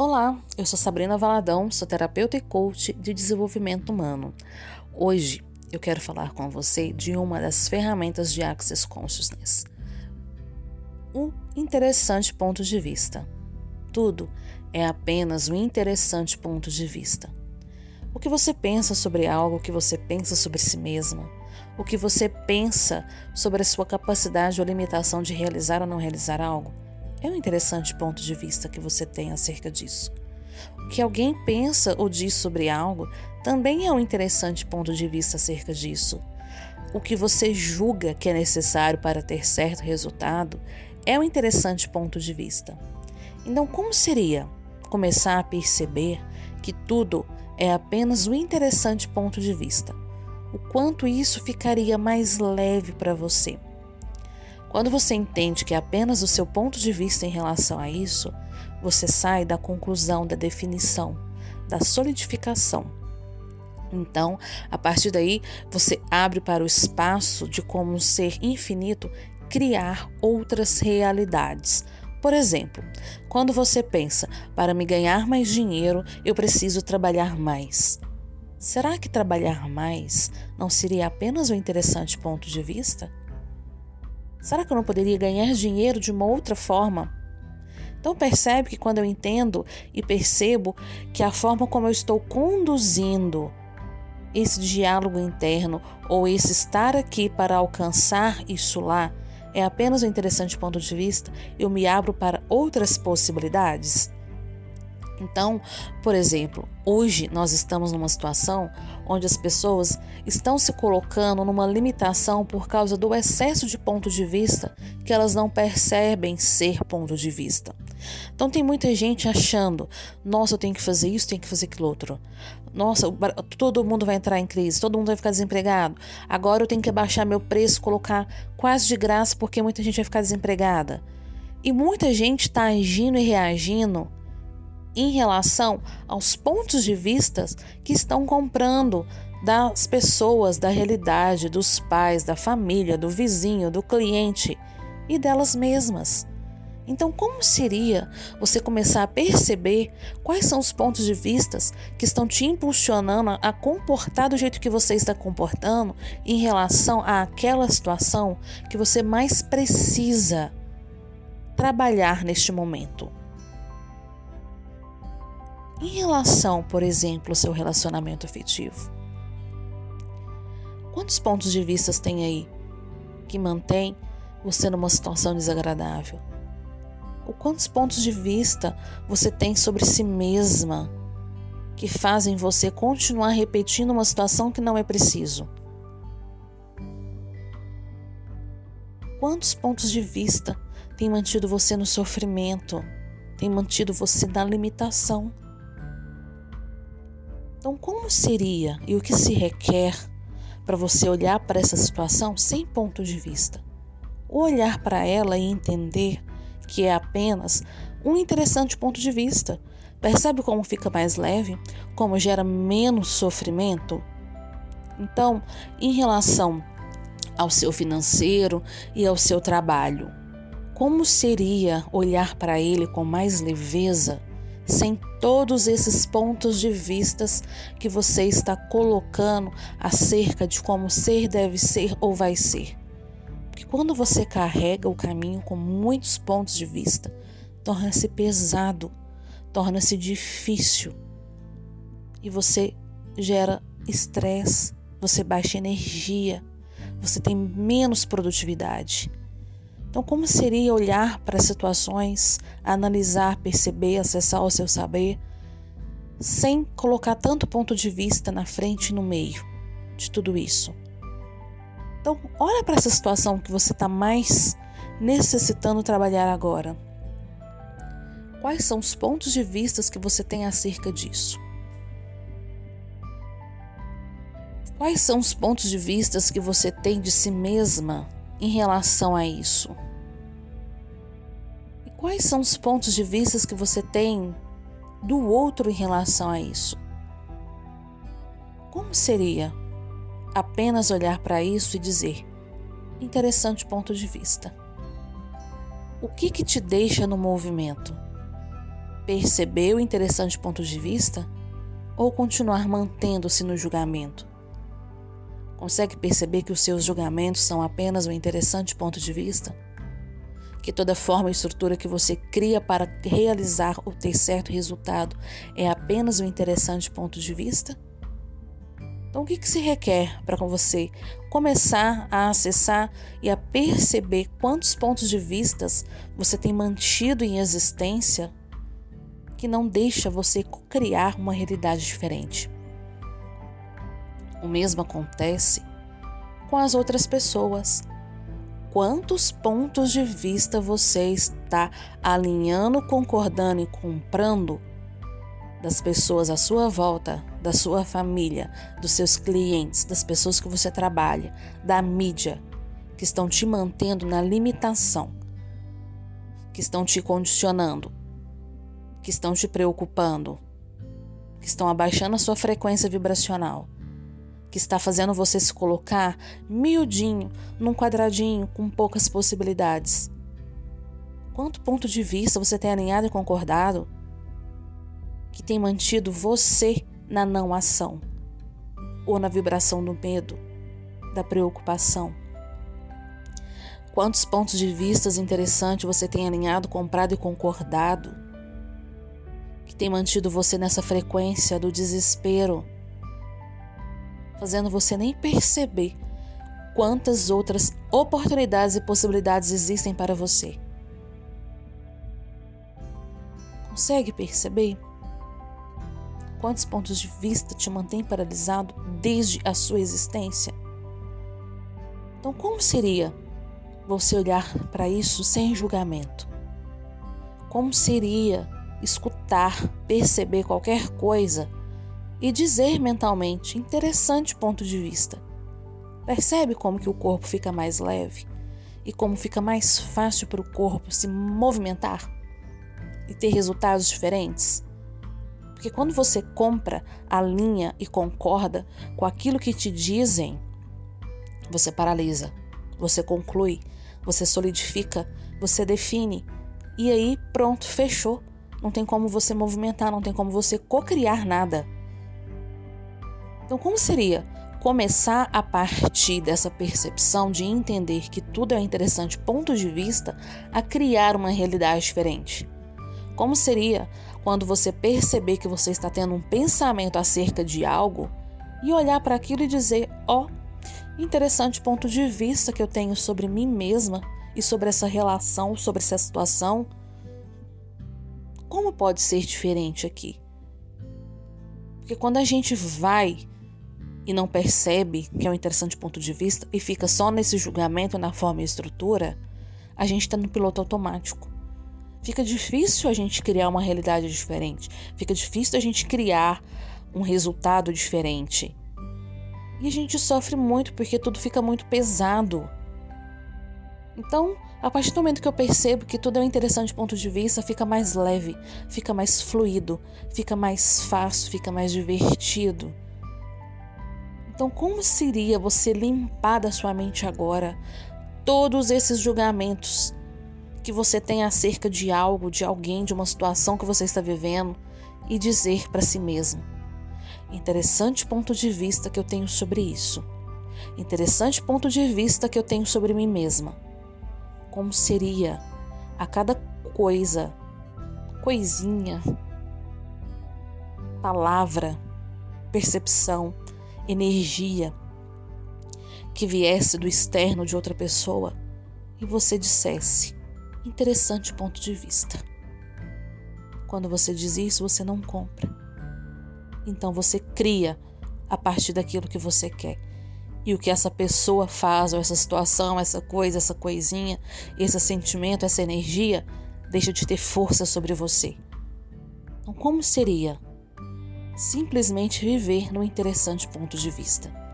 Olá, eu sou Sabrina Valadão, sou terapeuta e coach de desenvolvimento humano. Hoje eu quero falar com você de uma das ferramentas de Access Consciousness. Um interessante ponto de vista. Tudo é apenas um interessante ponto de vista. O que você pensa sobre algo, o que você pensa sobre si mesmo, o que você pensa sobre a sua capacidade ou limitação de realizar ou não realizar algo é um interessante ponto de vista que você tem acerca disso. O que alguém pensa ou diz sobre algo também é um interessante ponto de vista acerca disso. O que você julga que é necessário para ter certo resultado é um interessante ponto de vista. Então, como seria começar a perceber que tudo é apenas um interessante ponto de vista? O quanto isso ficaria mais leve para você? Quando você entende que é apenas o seu ponto de vista em relação a isso, você sai da conclusão, da definição, da solidificação. Então, a partir daí, você abre para o espaço de como um ser infinito criar outras realidades. Por exemplo, quando você pensa, para me ganhar mais dinheiro, eu preciso trabalhar mais. Será que trabalhar mais não seria apenas um interessante ponto de vista? Será que eu não poderia ganhar dinheiro de uma outra forma? Então percebe que quando eu entendo e percebo que a forma como eu estou conduzindo esse diálogo interno ou esse estar aqui para alcançar isso lá é apenas um interessante ponto de vista, eu me abro para outras possibilidades. Então, por exemplo, hoje nós estamos numa situação onde as pessoas estão se colocando numa limitação por causa do excesso de ponto de vista que elas não percebem ser ponto de vista. Então tem muita gente achando, nossa, eu tenho que fazer isso, tenho que fazer aquilo outro. Nossa, todo mundo vai entrar em crise, todo mundo vai ficar desempregado. Agora eu tenho que baixar meu preço, colocar quase de graça porque muita gente vai ficar desempregada. E muita gente está agindo e reagindo em relação aos pontos de vista que estão comprando das pessoas, da realidade, dos pais, da família, do vizinho, do cliente e delas mesmas. Então, como seria você começar a perceber quais são os pontos de vista que estão te impulsionando a comportar do jeito que você está comportando em relação àquela situação que você mais precisa trabalhar neste momento? Em relação, por exemplo, ao seu relacionamento afetivo, quantos pontos de vista tem aí que mantém você numa situação desagradável? Ou quantos pontos de vista você tem sobre si mesma que fazem você continuar repetindo uma situação que não é preciso? Quantos pontos de vista têm mantido você no sofrimento, têm mantido você na limitação? Então, como seria e o que se requer para você olhar para essa situação sem ponto de vista? Olhar para ela e entender que é apenas um interessante ponto de vista. Percebe como fica mais leve? Como gera menos sofrimento? Então, em relação ao seu financeiro e ao seu trabalho, como seria olhar para ele com mais leveza sem todos esses pontos de vistas que você está colocando acerca de como ser deve ser ou vai ser. Porque quando você carrega o caminho com muitos pontos de vista, torna-se pesado, torna-se difícil e você gera estresse, você baixa energia, você tem menos produtividade. Então, como seria olhar para situações, analisar, perceber, acessar o seu saber, sem colocar tanto ponto de vista na frente e no meio de tudo isso? Então, olha para essa situação que você está mais necessitando trabalhar agora. Quais são os pontos de vista que você tem acerca disso? Quais são os pontos de vista que você tem de si mesma em relação a isso? E quais são os pontos de vista que você tem do outro em relação a isso? Como seria apenas olhar para isso e dizer: interessante ponto de vista? O que, que te deixa no movimento? Perceber o interessante ponto de vista ou continuar mantendo-se no julgamento? Consegue perceber que os seus julgamentos são apenas um interessante ponto de vista? Que toda forma e estrutura que você cria para realizar ou ter certo resultado é apenas um interessante ponto de vista? Então, o que, que se requer para você começar a acessar e a perceber quantos pontos de vistas você tem mantido em existência que não deixa você criar uma realidade diferente? O mesmo acontece com as outras pessoas. Quantos pontos de vista você está alinhando, concordando e comprando das pessoas à sua volta, da sua família, dos seus clientes, das pessoas que você trabalha, da mídia, que estão te mantendo na limitação, que estão te condicionando, que estão te preocupando, que estão abaixando a sua frequência vibracional, que está fazendo você se colocar miudinho num quadradinho com poucas possibilidades. Quanto ponto de vista você tem alinhado e concordado? que tem mantido você na não ação ou na vibração do medo, da preocupação? Quantos pontos de vistas interessantes você tem alinhado, comprado e concordado que tem mantido você nessa frequência do desespero, fazendo você nem perceber quantas outras oportunidades e possibilidades existem para você? Consegue perceber? Quantos pontos de vista te mantém paralisado desde a sua existência? Então, como seria você olhar para isso sem julgamento? Como seria escutar, perceber qualquer coisa e dizer mentalmente interessante ponto de vista? Percebe como que o corpo fica mais leve e como fica mais fácil para o corpo se movimentar e ter resultados diferentes? Porque quando você compra, alinha e concorda com aquilo que te dizem, você paralisa, você conclui, você solidifica, você define. E aí, pronto, fechou. Não tem como você movimentar, não tem como você cocriar nada. Então, como seria começar a partir dessa percepção de entender que tudo é um interessante ponto de vista a criar uma realidade diferente? Como seria quando você perceber que você está tendo um pensamento acerca de algo e olhar para aquilo e dizer: Ó, oh, interessante ponto de vista que eu tenho sobre mim mesma e sobre essa relação, sobre essa situação. Como pode ser diferente aqui? Porque quando a gente vai e não percebe que é um interessante ponto de vista e fica só nesse julgamento na forma e estrutura, a gente está no piloto automático fica difícil a gente criar uma realidade diferente, fica difícil a gente criar um resultado diferente. E a gente sofre muito porque tudo fica muito pesado. Então, a partir do momento que eu percebo que tudo é um interessante ponto de vista, fica mais leve, fica mais fluido, fica mais fácil, fica mais divertido. Então, como seria você limpar da sua mente agora todos esses julgamentos que você tem acerca de algo, de alguém, de uma situação que você está vivendo e dizer para si mesmo: interessante ponto de vista que eu tenho sobre isso. Interessante ponto de vista que eu tenho sobre mim mesma. Como seria a cada coisa, coisinha, palavra, percepção, energia que viesse do externo de outra pessoa e você dissesse: interessante ponto de vista. Quando você diz isso, você não compra. Então você cria a partir daquilo que você quer. E o que essa pessoa faz, ou essa situação, essa coisa, essa coisinha, esse sentimento, essa energia, deixa de ter força sobre você. Então, como seria simplesmente viver num interessante ponto de vista?